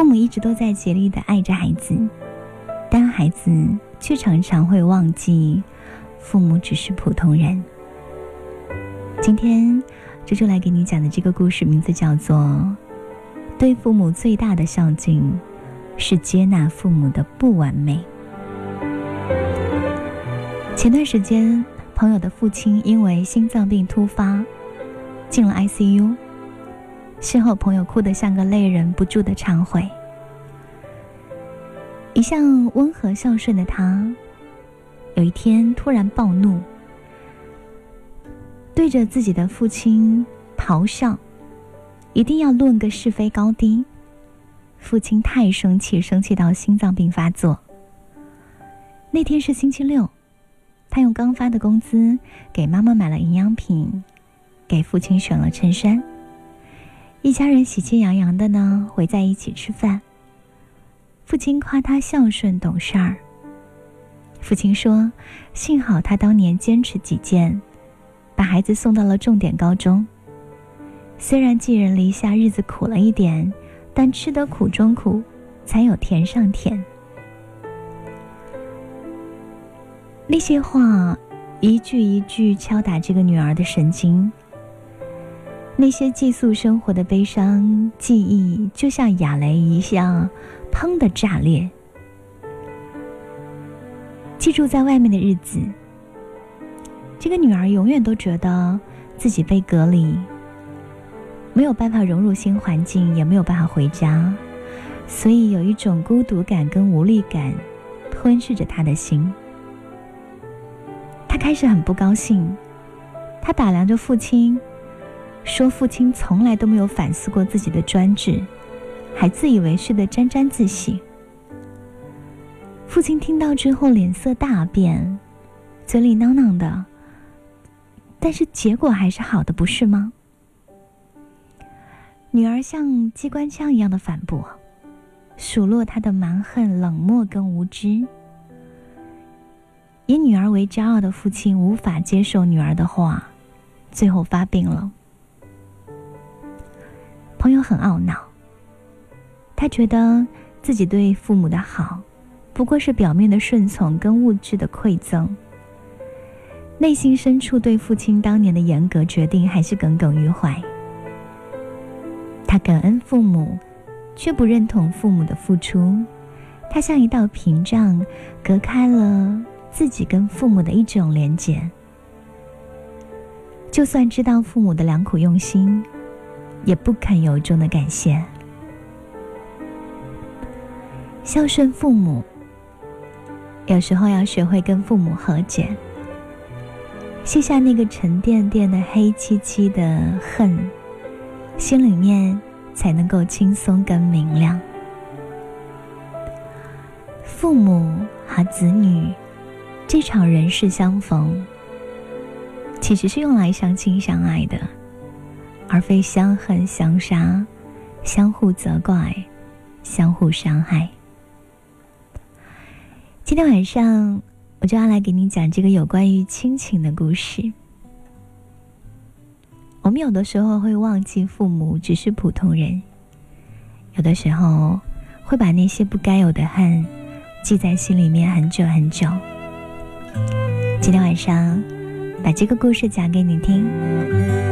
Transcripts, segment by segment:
父母一直都在竭力的爱着孩子但孩子却常常会忘记父母只是普通人。今天周周来给你讲的这个故事名字叫做对父母最大的孝敬是接纳父母的不完美。前段时间朋友的父亲因为心脏病突发进了 icu 事后朋友哭得像个泪人不住的忏悔。一向温和孝顺的他有一天突然暴怒对着自己的父亲咆哮一定要论个是非高低父亲太生气生气到心脏病发作。那天是星期六他用刚发的工资给妈妈买了营养品给父亲选了衬衫。一家人喜气洋洋的呢，围在一起吃饭。父亲夸他孝顺懂事儿。父亲说：“幸好他当年坚持己见，把孩子送到了重点高中。虽然寄人篱下，日子苦了一点。”但吃得苦中苦，才有甜上甜。那些话，一句一句敲打这个女儿的神经。那些寄宿生活的悲伤记忆，就像哑雷一样，砰的炸裂。记住在外面的日子，这个女儿永远都觉得自己被隔离。没有办法融入新环境，也没有办法回家，所以有一种孤独感跟无力感吞噬着他的心。他开始很不高兴，他打量着父亲，说：“父亲从来都没有反思过自己的专制，还自以为是的沾沾自喜。”父亲听到之后脸色大变，嘴里囔囔的，但是结果还是好的，不是吗？女儿像机关枪一样的反驳，数落他的蛮横、冷漠跟无知。以女儿为骄傲的父亲无法接受女儿的话，最后发病了。朋友很懊恼，他觉得自己对父母的好，不过是表面的顺从跟物质的馈赠，内心深处对父亲当年的严格决定还是耿耿于怀。他感恩父母，却不认同父母的付出。他像一道屏障，隔开了自己跟父母的一种连结。就算知道父母的良苦用心，也不肯由衷的感谢。孝顺父母，有时候要学会跟父母和解，卸下那个沉甸甸的黑漆漆的恨。心里面才能够轻松跟明亮。父母和子女这场人世相逢，其实是用来相亲相爱的，而非相恨相杀、相互责怪、相互伤害。今天晚上我就要来给你讲这个有关于亲情的故事。我们有的时候会忘记父母只是普通人，有的时候会把那些不该有的恨记在心里面很久很久。今天晚上把这个故事讲给你听。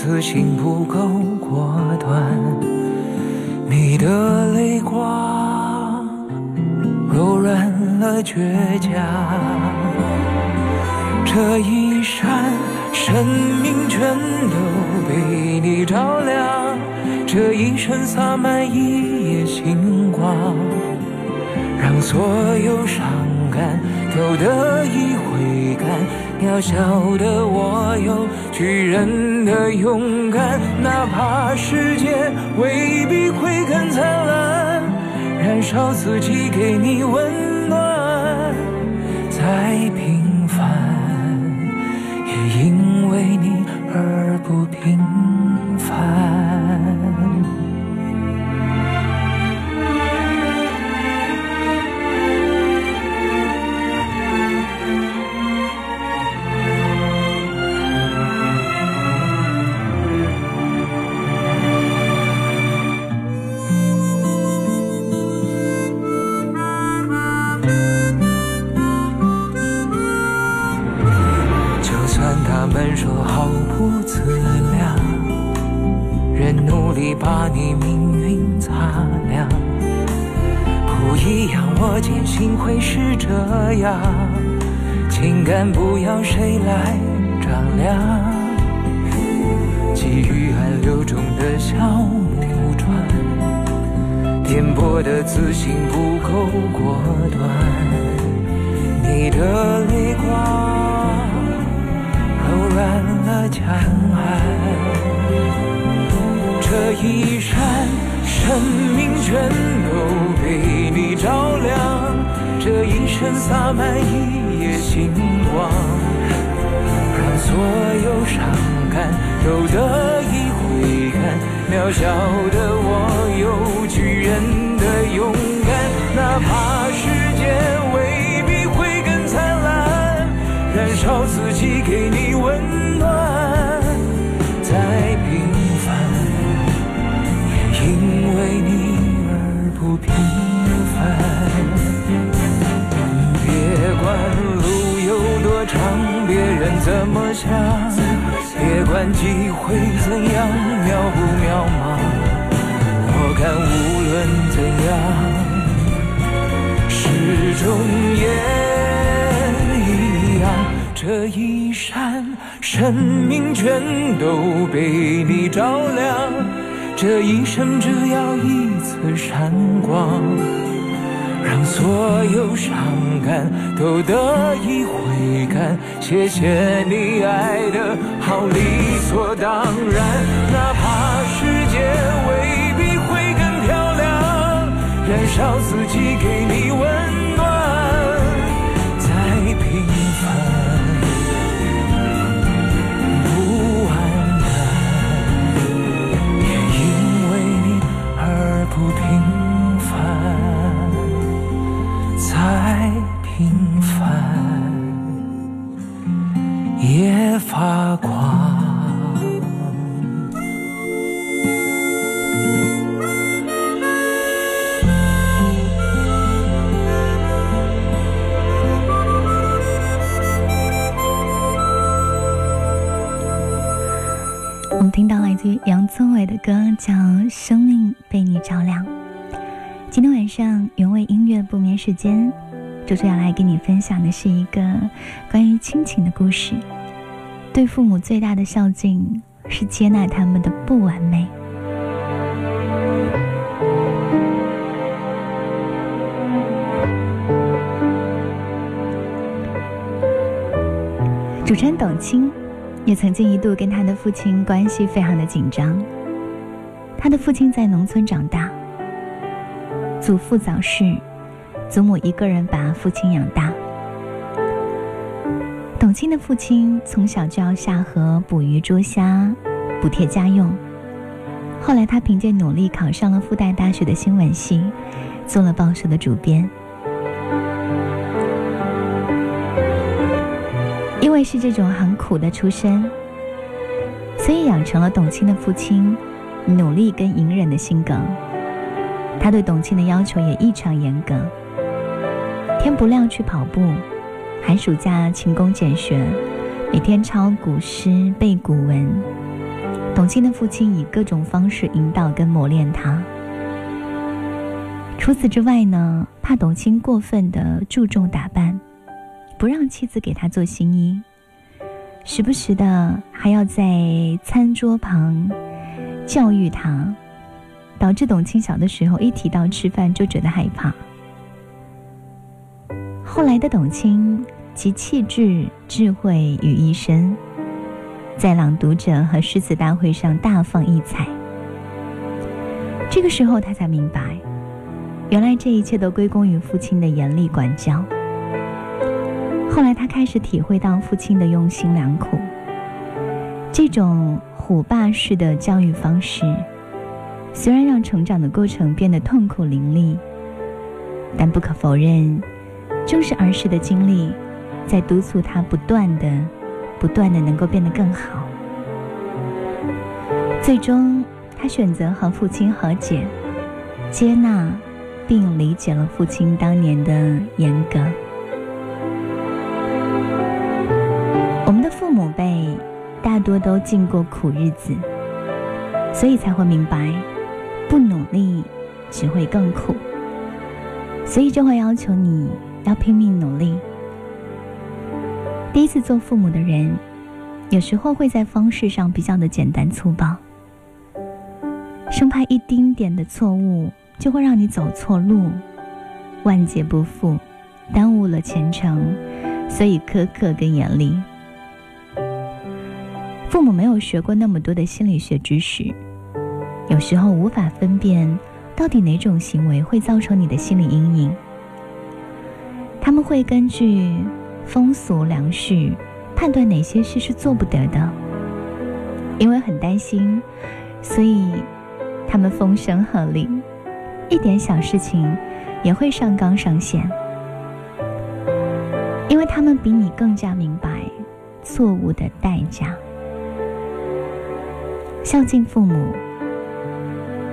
此情不勇敢，哪怕世界未必会更灿烂。燃烧自己，给你温暖，再平凡，也因为你而不平把你命运擦亮。不一样，我坚信会是这样。情感不要谁来丈量，给予暗流中的小木船，颠簸的自信不够果断。你的泪光。柔软了江岸。这一闪，生命全都被你照亮。这一生洒满一夜星光，让所有伤感都得以挥干。渺小的我有巨人的勇敢，哪怕世界未必会更灿烂。燃烧自己，给你怎么想，别管机会怎样渺不渺茫，我看无论怎样，始终也一样。这一闪，生命全都被你照亮。这一生只要一次闪光，所有伤感都得以回甘。谢谢你爱的好理所当然，哪怕世界未必会更漂亮，燃烧自己给你温暖，再平凡。不完蛋，也因为你而不平发光。我们听到来自于杨宗纬的歌，叫《生命被你照亮》。今天晚上原味音乐不眠时间，周周要来跟你分享的是一个关于亲情的故事。对父母最大的孝敬是接纳他们的不完美。主持人董卿也曾经一度跟他的父亲关系非常的紧张。他的父亲在农村长大，祖父早逝，祖母一个人把父亲养大。董卿的父亲从小就要下河捕鱼捉虾，补贴家用。后来他凭借努力考上了复旦大学的新闻系，做了报社的主编。因为是这种很苦的出身，所以养成了董卿的父亲努力跟隐忍的性格。他对董卿的要求也异常严格，天不亮去跑步，寒暑假勤工俭学，每天抄古诗背古文。董卿的父亲以各种方式引导跟磨练他。除此之外呢，怕董卿过分的注重打扮。不让妻子给他做新衣，时不时的还要在餐桌旁教育他，导致董卿小的时候一提到吃饭就觉得害怕。后来的董卿其气质、智慧于一身，在朗读者和诗词大会上大放异彩。这个时候，他才明白，原来这一切都归功于父亲的严厉管教。后来，他开始体会到父亲的用心良苦。这种虎爸式的教育方式，虽然让成长的过程变得痛苦淋漓，但不可否认，正是儿时的经历，在督促他不断的、不断的能够变得更好。最终，他选择和父亲和解，接纳并理解了父亲当年的严格。我们的父母辈大多都经过苦日子，所以才会明白，不努力只会更苦。所以就会要求你要拼命努力。第一次做父母的人，有时候会在方式上比较的简单粗暴，生怕一丁点的错误就会让你走错路，万劫不复，耽误了前程，所以苛刻跟严厉。父母没有学过那么多的心理学知识，有时候无法分辨到底哪种行为会造成你的心理阴影。他们会根据风俗良序判断哪些事是做不得的，因为很担心，所以他们风声鹤唳，一点小事情也会上纲上线，因为他们比你更加明白错误的代价。孝敬父母，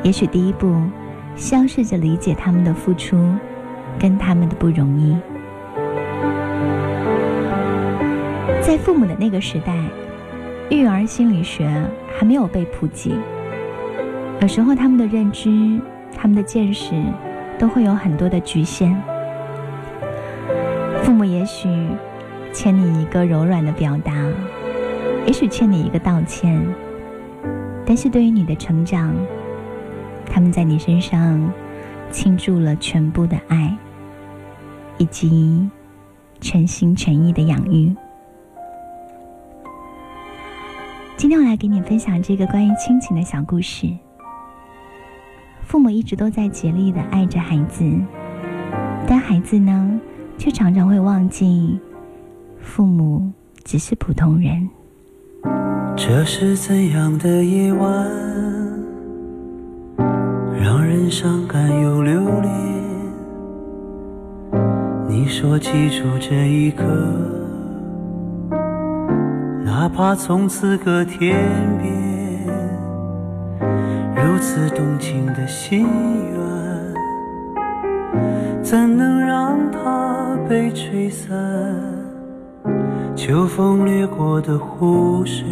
也许第一步，是要试着理解他们的付出，跟他们的不容易。在父母的那个时代，育儿心理学还没有被普及，有时候他们的认知、他们的见识都会有很多的局限。父母也许欠你一个柔软的表达，也许欠你一个道歉。但是对于你的成长，他们在你身上倾注了全部的爱。以及全心全意的养育。今天我来给你分享这个关于亲情的小故事。父母一直都在竭力的爱着孩子，但孩子呢，却常常会忘记，父母只是普通人。这是怎样的夜晚，让人伤感又留恋？你说记住这一刻，哪怕从此隔天边。如此动情的心愿，怎能让它被吹散？秋风掠过的湖水，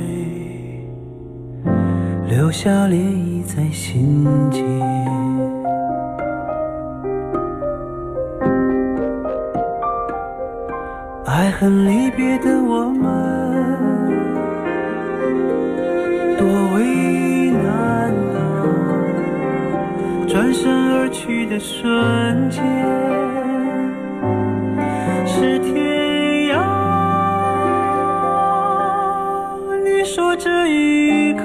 留下涟漪在心间。爱恨离别的我们，转身而去的瞬间，是天涯。你说这一刻，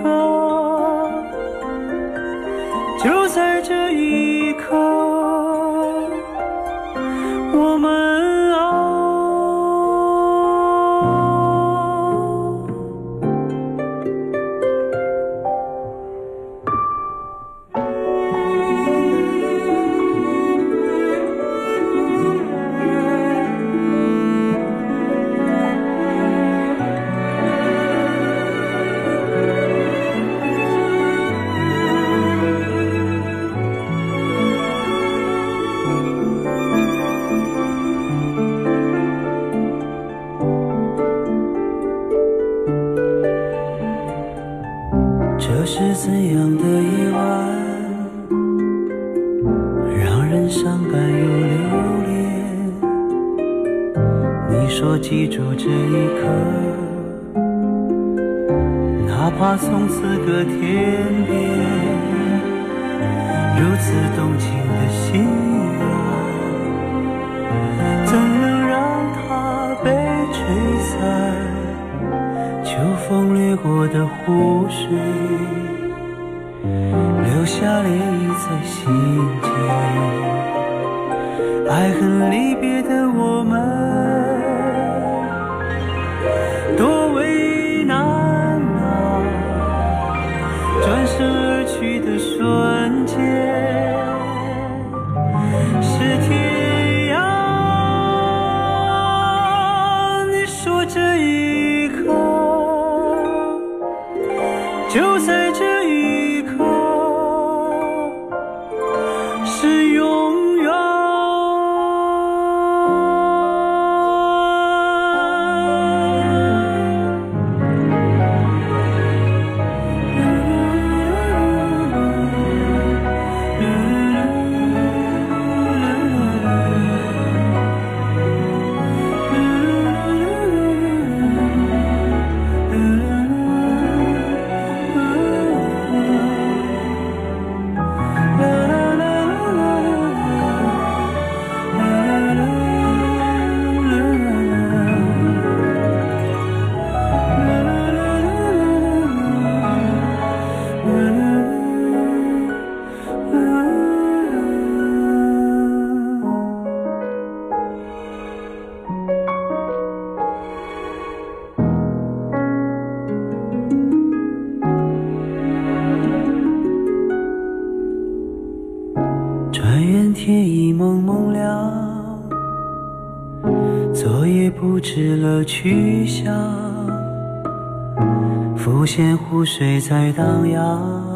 湖水在荡漾，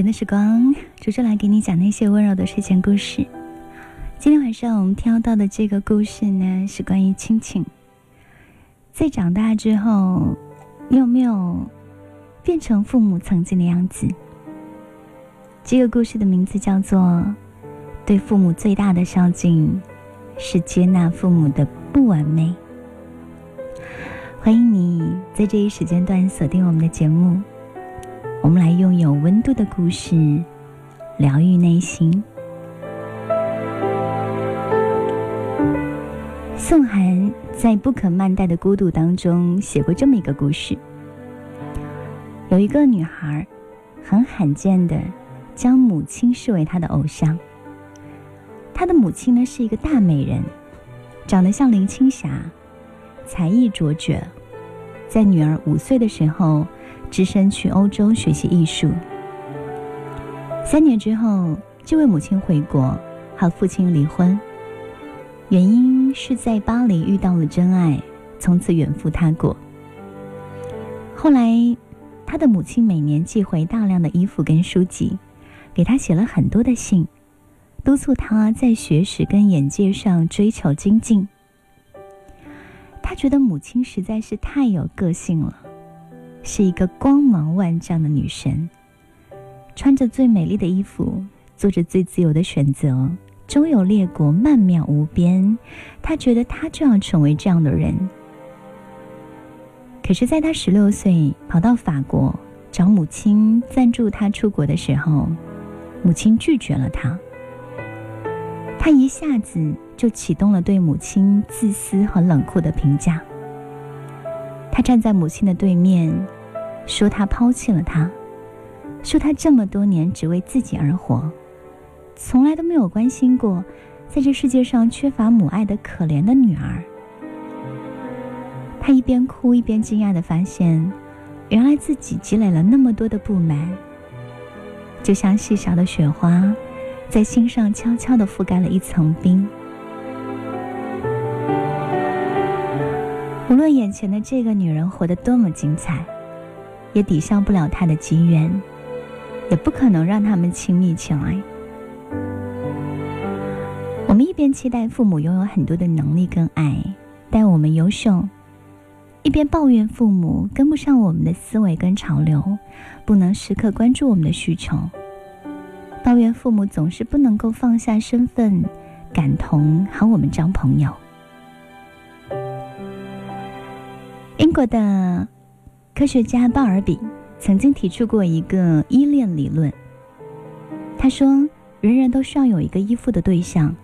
间的时光，竹竹来给你讲那些温柔的睡前故事。今天晚上我们挑到的这个故事呢，是关于亲情。在长大之后，你有没有变成父母曾经的样子？这个故事的名字叫做《对父母最大的孝敬是接纳父母的不完美》。欢迎你在这一时间段锁定我们的节目。我们来用有温度的故事疗愈内心。宋涵在《不可慢待的孤独》当中写过这么一个故事：有一个女孩，很罕见的将母亲视为她的偶像。她的母亲呢是一个大美人，长得像林青霞，才艺卓绝。在女儿五岁的时候，只身去欧洲学习艺术。三年之后，这位母亲回国，和父亲离婚，原因是在巴黎遇到了真爱，从此远赴他国。后来，他的母亲每年寄回大量的衣服跟书籍，给他写了很多的信，督促他在学识跟眼界上追求精进。他觉得母亲实在是太有个性了。是一个光芒万丈的女神，穿着最美丽的衣服，做着最自由的选择，周游列国，曼妙无边。她觉得她就要成为这样的人。可是，在她十六岁跑到法国找母亲赞助她出国的时候，母亲拒绝了她。他一下子就启动了对母亲自私和冷酷的评价。他站在母亲的对面，说他抛弃了他，说他这么多年只为自己而活，从来都没有关心过在这世界上缺乏母爱的可怜的女儿。他一边哭一边惊讶地发现，原来自己积累了那么多的不满，就像细小的雪花。在心上悄悄地覆盖了一层冰。无论眼前的这个女人活得多么精彩，也抵消不了她的机缘，也不可能让他们亲密起来。我们一边期待父母拥有很多的能力跟爱，待我们优秀，一边抱怨父母跟不上我们的思维跟潮流，不能时刻关注我们的需求。抱怨父母总是不能够放下身份，感同和我们交朋友。英国的科学家鲍尔比曾经提出过一个依恋理论。他说，人人都需要有一个依附的对象，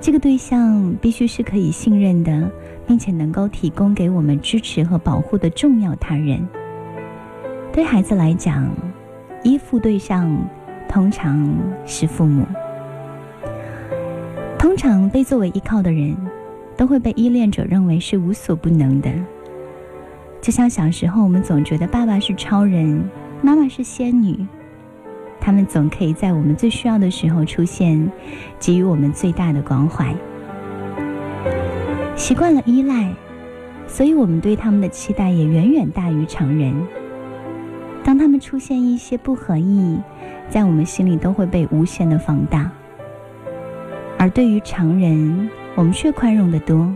这个对象必须是可以信任的，并且能够提供给我们支持和保护的重要他人。对孩子来讲，依附对象。通常是父母。通常被作为依靠的人，都会被依恋者认为是无所不能的。就像小时候，我们总觉得爸爸是超人，妈妈是仙女，他们总可以在我们最需要的时候出现，给予我们最大的关怀。习惯了依赖，所以我们对他们的期待也远远大于常人。当他们出现一些不合意，在我们心里都会被无限的放大，而对于常人，我们却宽容的多，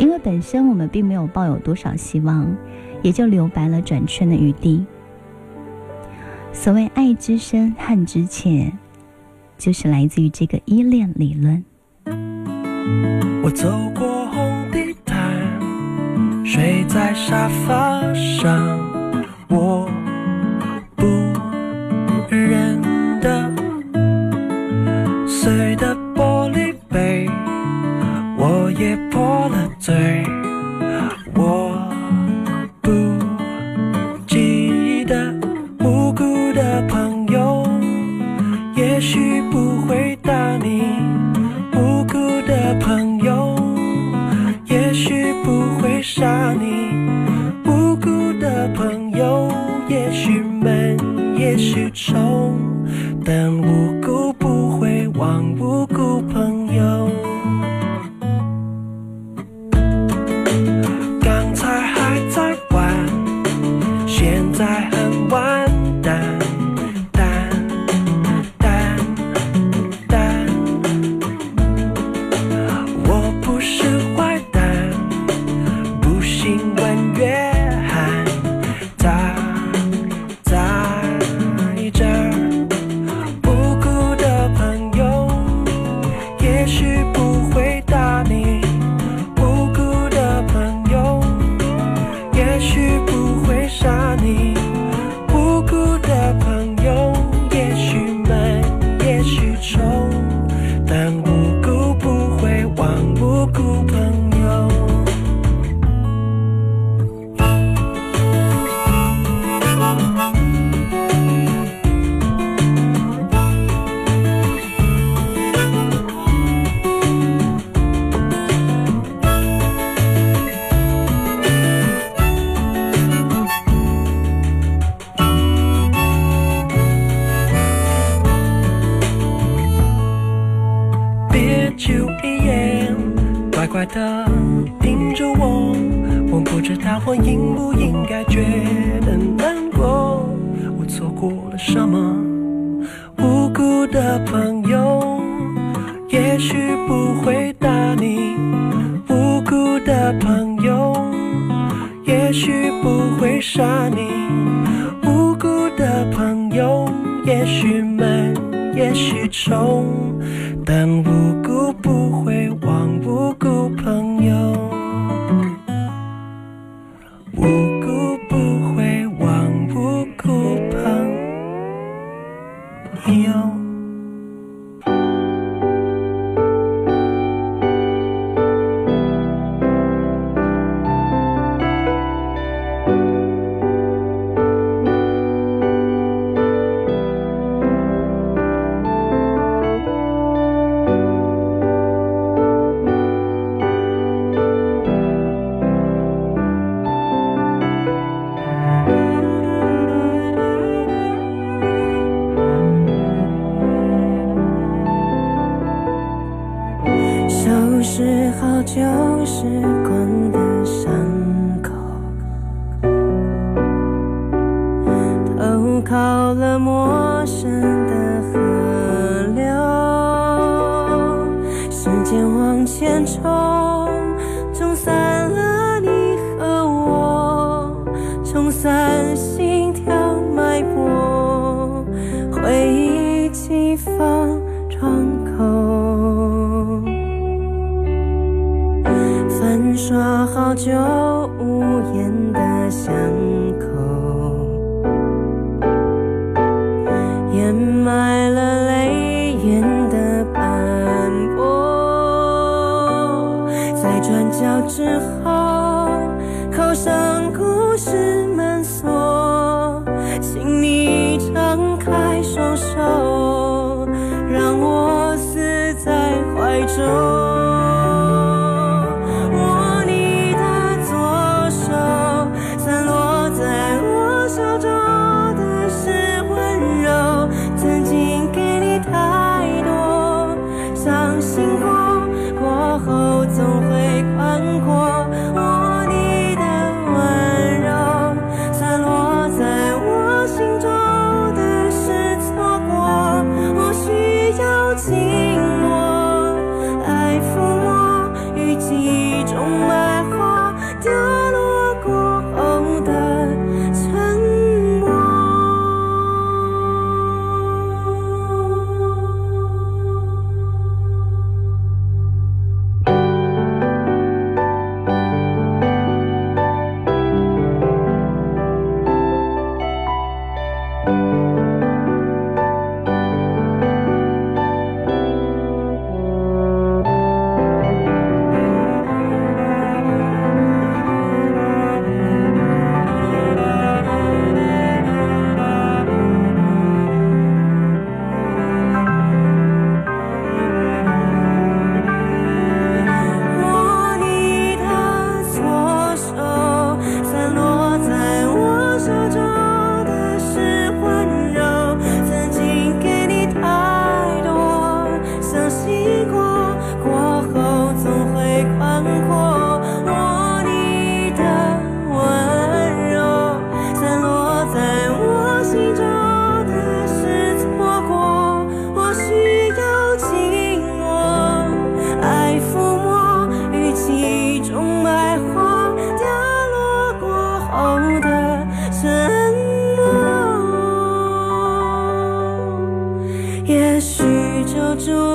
因为本身我们并没有抱有多少希望，也就留白了转圈的余地。所谓爱之深，恨之切，就是来自于这个依恋理论。我走过红地毯，睡在沙发上，我。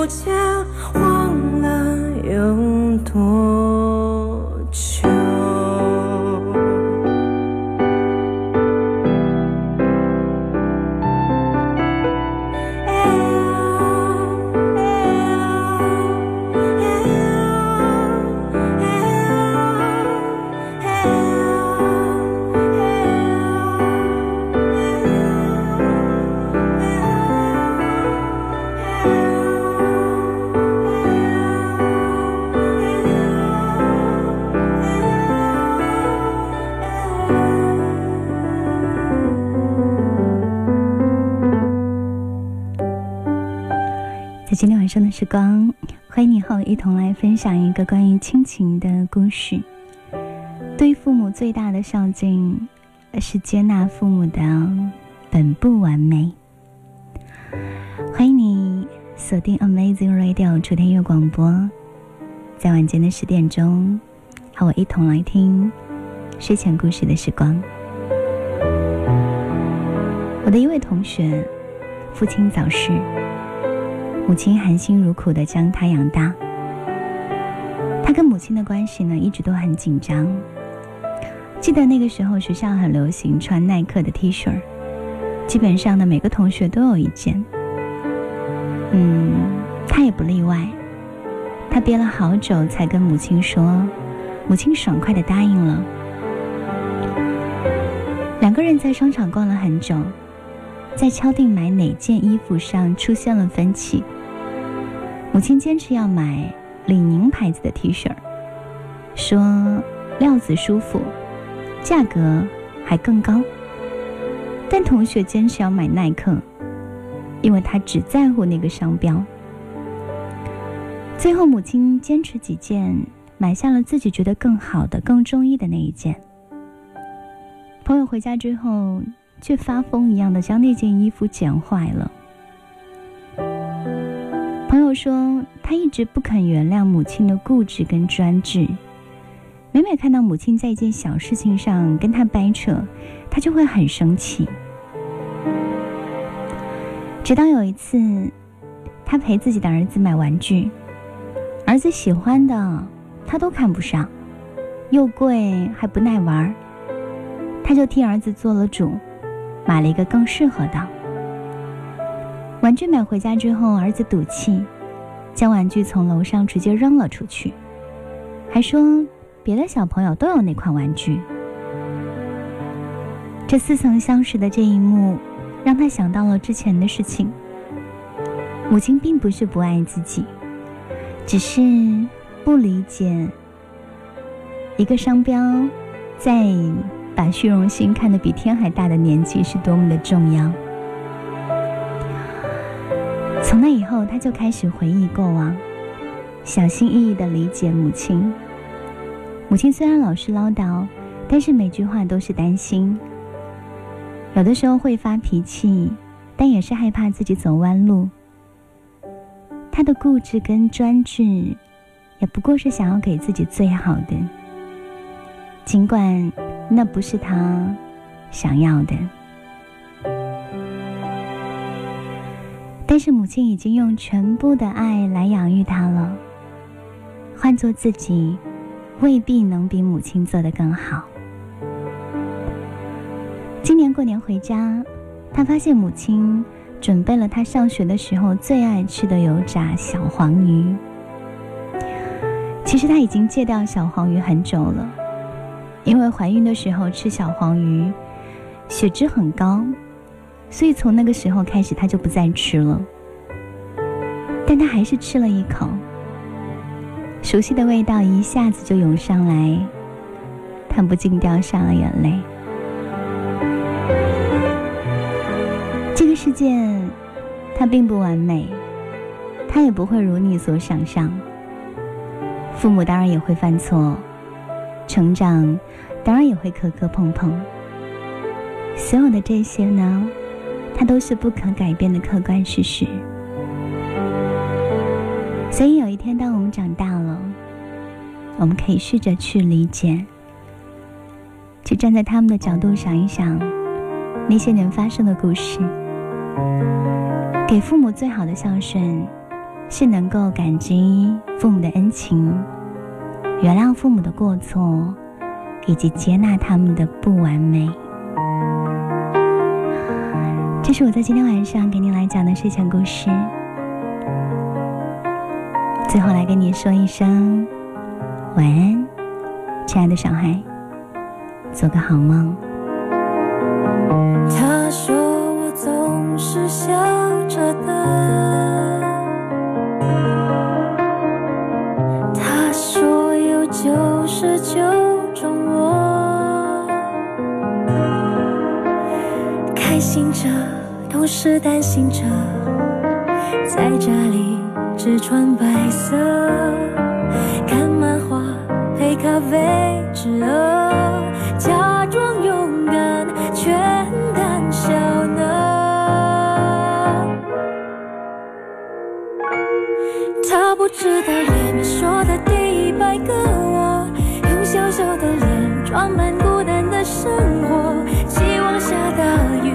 就逐光，欢迎你和我一同来分享一个关于亲情的故事。对父母最大的孝敬，是接纳父母的本不完美。欢迎你锁定 Amazing Radio 楚天乐广播，在晚间的十点钟，和我一同来听睡前故事的时光。我的一位同学，父亲早逝。母亲含辛茹苦的将他养大，他跟母亲的关系呢一直都很紧张。记得那个时候学校很流行穿耐克的 T 恤，基本上呢每个同学都有一件。嗯，他也不例外。他憋了好久才跟母亲说，母亲爽快的答应了。两个人在商场逛了很久，在敲定买哪件衣服上出现了分歧。母亲坚持要买李宁牌子的 T 恤，说料子舒服，价格还更高。但同学坚持要买耐克，因为他只在乎那个商标。最后，母亲坚持几件买下了自己觉得更好的、更中意的那一件。朋友回家之后，却发疯一样的将那件衣服剪坏了。朋友说，他一直不肯原谅母亲的固执跟专制，每每看到母亲在一件小事情上跟他掰扯，他就会很生气。直到有一次，他陪自己的儿子买玩具，儿子喜欢的他都看不上，又贵还不耐玩。他就替儿子做了主，买了一个更适合的玩具。买回家之后，儿子赌气，将玩具从楼上直接扔了出去，还说别的小朋友都有那款玩具。这似曾相识的这一幕，让他想到了之前的事情。母亲并不是不爱自己，只是不理解一个商标在。把虚荣心看得比天还大的年纪是多么的重要。从那以后，他就开始回忆过往，小心翼翼地理解母亲。母亲虽然老是唠叨，但是每句话都是担心。有的时候会发脾气，但也是害怕自己走弯路。他的固执跟专制，也不过是想要给自己最好的，尽管。那不是他想要的，但是母亲已经用全部的爱来养育他了。换做自己，未必能比母亲做得更好。今年过年回家，他发现母亲准备了他上学的时候最爱吃的油炸小黄鱼。其实他已经戒掉小黄鱼很久了。因为怀孕的时候吃小黄鱼，血脂很高，所以从那个时候开始，他就不再吃了。但他还是吃了一口，熟悉的味道一下子就涌上来，他不禁掉下了眼泪。这个世界，它并不完美，它也不会如你所想象。父母当然也会犯错。成长，当然也会磕磕碰碰。所有的这些呢，它都是不可改变的客观事实。所以有一天，当我们长大了，我们可以试着去理解，去站在他们的角度想一想那些年发生的故事。给父母最好的孝顺，是能够感激父母的恩情。原谅父母的过错，以及接纳他们的不完美。这是我在今天晚上给你来讲的睡前故事。最后来跟你说一声晚安，亲爱的小孩，做个好梦。同时担心着，在家里只穿白色，看漫画，配咖啡，吃饿，假装勇敢，全胆小呢。他不知道里面说的第一百个我，用小。小的脸装满孤单的生活，希望下大雨，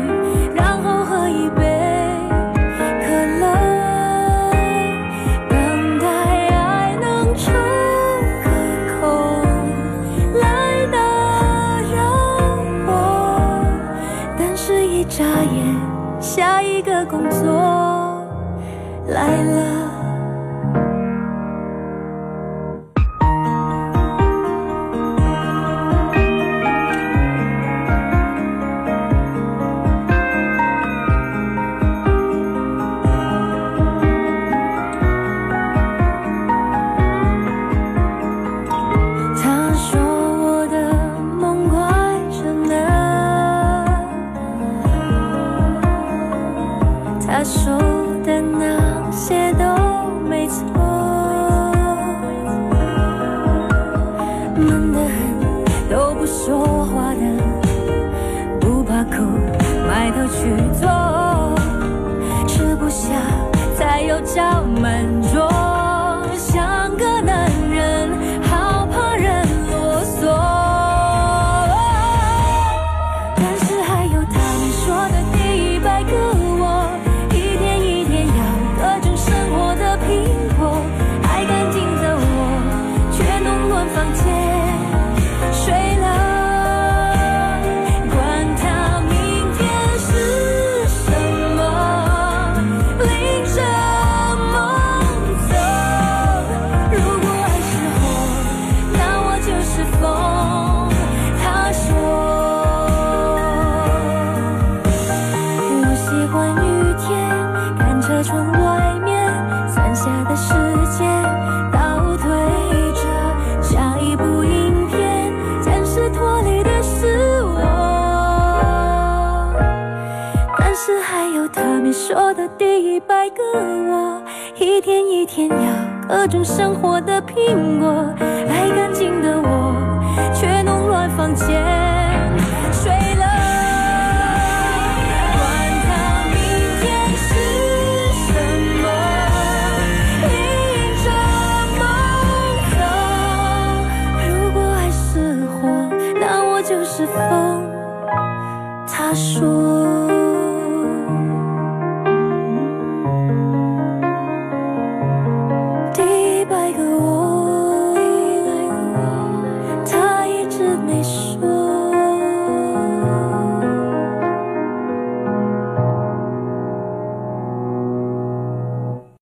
来了。自我一天一天要各种生活的苹果，爱干净的我却弄乱房间，睡了。管他明天是什么，迎着风走。如果爱是火，那我就是风。他说。